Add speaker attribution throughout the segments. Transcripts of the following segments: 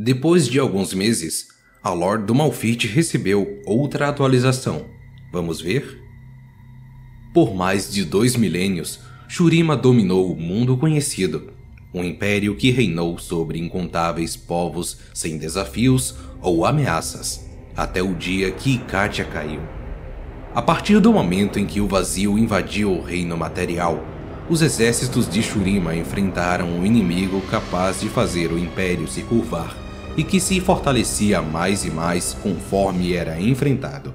Speaker 1: Depois de alguns meses, a Lord do Malfit recebeu outra atualização. Vamos ver? Por mais de dois milênios, Shurima dominou o mundo conhecido, um império que reinou sobre incontáveis povos sem desafios ou ameaças, até o dia que Ikatia caiu. A partir do momento em que o vazio invadiu o reino material, os exércitos de Shurima enfrentaram um inimigo capaz de fazer o império se curvar e que se fortalecia mais e mais conforme era enfrentado.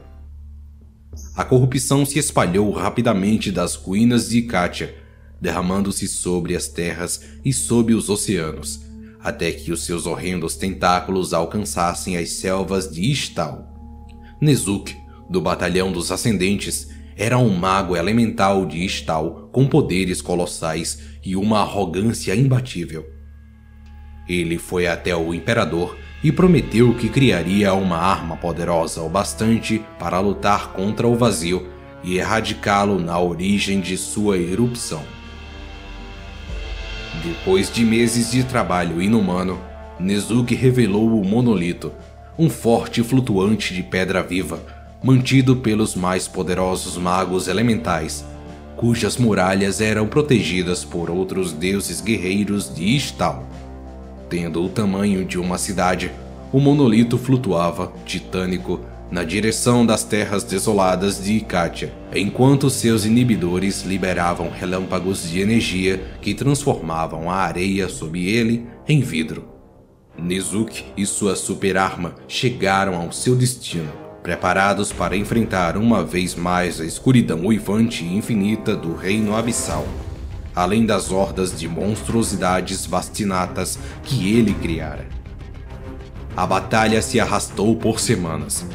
Speaker 1: A corrupção se espalhou rapidamente das ruínas de Katia, derramando-se sobre as terras e sob os oceanos, até que os seus horrendos tentáculos alcançassem as selvas de Istal. Nezuk, do Batalhão dos Ascendentes, era um mago elemental de Istal com poderes colossais e uma arrogância imbatível. Ele foi até o imperador e prometeu que criaria uma arma poderosa o bastante para lutar contra o vazio e erradicá-lo na origem de sua erupção. Depois de meses de trabalho inumano, Nezuki revelou o monolito, um forte flutuante de pedra viva, mantido pelos mais poderosos magos elementais, cujas muralhas eram protegidas por outros deuses guerreiros de Istal. Tendo o tamanho de uma cidade, o monolito flutuava, titânico, na direção das terras desoladas de Ikatia, enquanto seus inibidores liberavam relâmpagos de energia que transformavam a areia sob ele em vidro. Nezuki e sua superarma chegaram ao seu destino, preparados para enfrentar uma vez mais a escuridão uivante e infinita do reino abissal além das hordas de monstruosidades vastinatas que ele criara. A batalha se arrastou por semanas.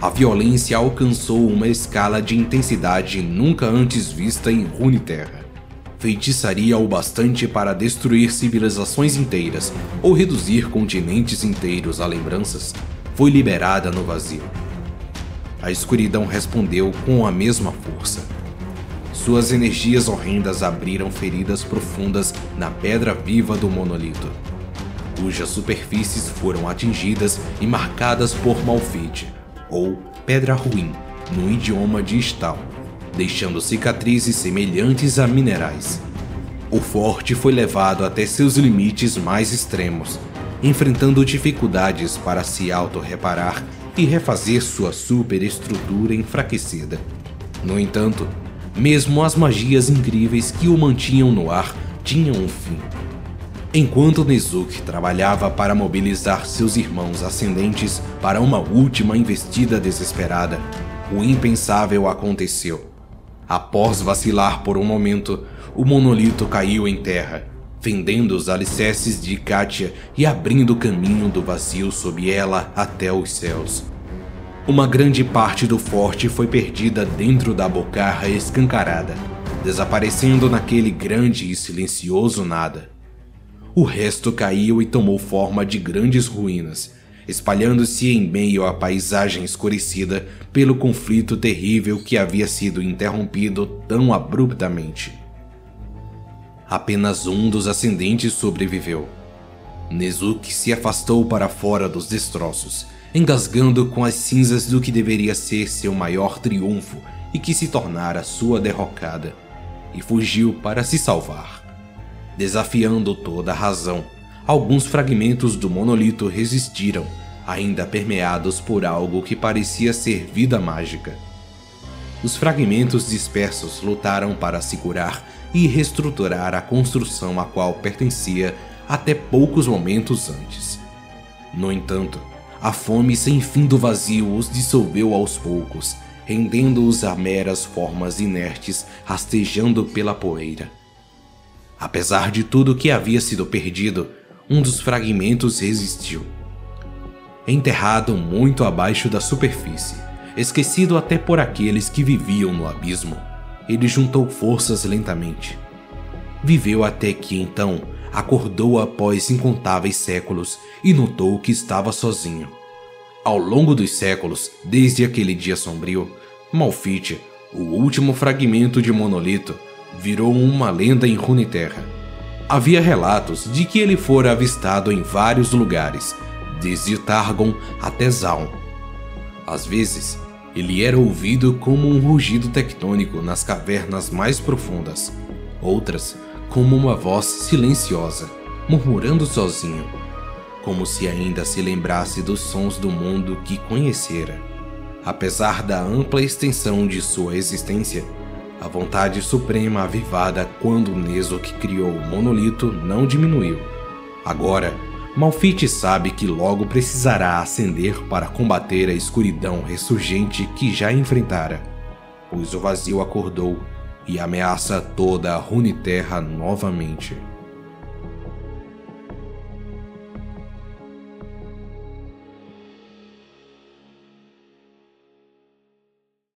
Speaker 1: A violência alcançou uma escala de intensidade nunca antes vista em Runeterra. Feitiçaria o bastante para destruir civilizações inteiras ou reduzir continentes inteiros a lembranças foi liberada no vazio. A escuridão respondeu com a mesma força suas energias horrendas abriram feridas profundas na pedra viva do monolito, cujas superfícies foram atingidas e marcadas por malfite, ou pedra ruim, no idioma de Stal, deixando cicatrizes semelhantes a minerais. O forte foi levado até seus limites mais extremos, enfrentando dificuldades para se auto-reparar e refazer sua superestrutura enfraquecida. No entanto, mesmo as magias incríveis que o mantinham no ar tinham um fim. Enquanto Nezuki trabalhava para mobilizar seus irmãos ascendentes para uma última investida desesperada, o impensável aconteceu. Após vacilar por um momento, o monolito caiu em terra, fendendo os alicerces de Katia e abrindo caminho do vazio sob ela até os céus. Uma grande parte do forte foi perdida dentro da bocarra escancarada, desaparecendo naquele grande e silencioso nada. O resto caiu e tomou forma de grandes ruínas, espalhando-se em meio à paisagem escurecida pelo conflito terrível que havia sido interrompido tão abruptamente. Apenas um dos ascendentes sobreviveu. Nezuki se afastou para fora dos destroços engasgando com as cinzas do que deveria ser seu maior triunfo e que se tornara sua derrocada, e fugiu para se salvar. Desafiando toda a razão, alguns fragmentos do monolito resistiram, ainda permeados por algo que parecia ser vida mágica. Os fragmentos dispersos lutaram para se curar e reestruturar a construção a qual pertencia até poucos momentos antes. No entanto, a fome sem fim do vazio os dissolveu aos poucos, rendendo-os a meras formas inertes rastejando pela poeira. Apesar de tudo que havia sido perdido, um dos fragmentos resistiu. Enterrado muito abaixo da superfície, esquecido até por aqueles que viviam no abismo, ele juntou forças lentamente. Viveu até que então acordou após incontáveis séculos e notou que estava sozinho. Ao longo dos séculos, desde aquele dia sombrio, Malfite, o último fragmento de monolito, virou uma lenda em Runeterra. Havia relatos de que ele fora avistado em vários lugares, desde Targon até Zaun. Às vezes, ele era ouvido como um rugido tectônico nas cavernas mais profundas, outras como uma voz silenciosa, murmurando sozinho, como se ainda se lembrasse dos sons do mundo que conhecera. Apesar da ampla extensão de sua existência, a vontade suprema avivada quando Nezok criou o monolito não diminuiu. Agora, Malfite sabe que logo precisará ascender para combater a escuridão ressurgente que já enfrentara, pois o vazio acordou e ameaça toda a Runeterra novamente.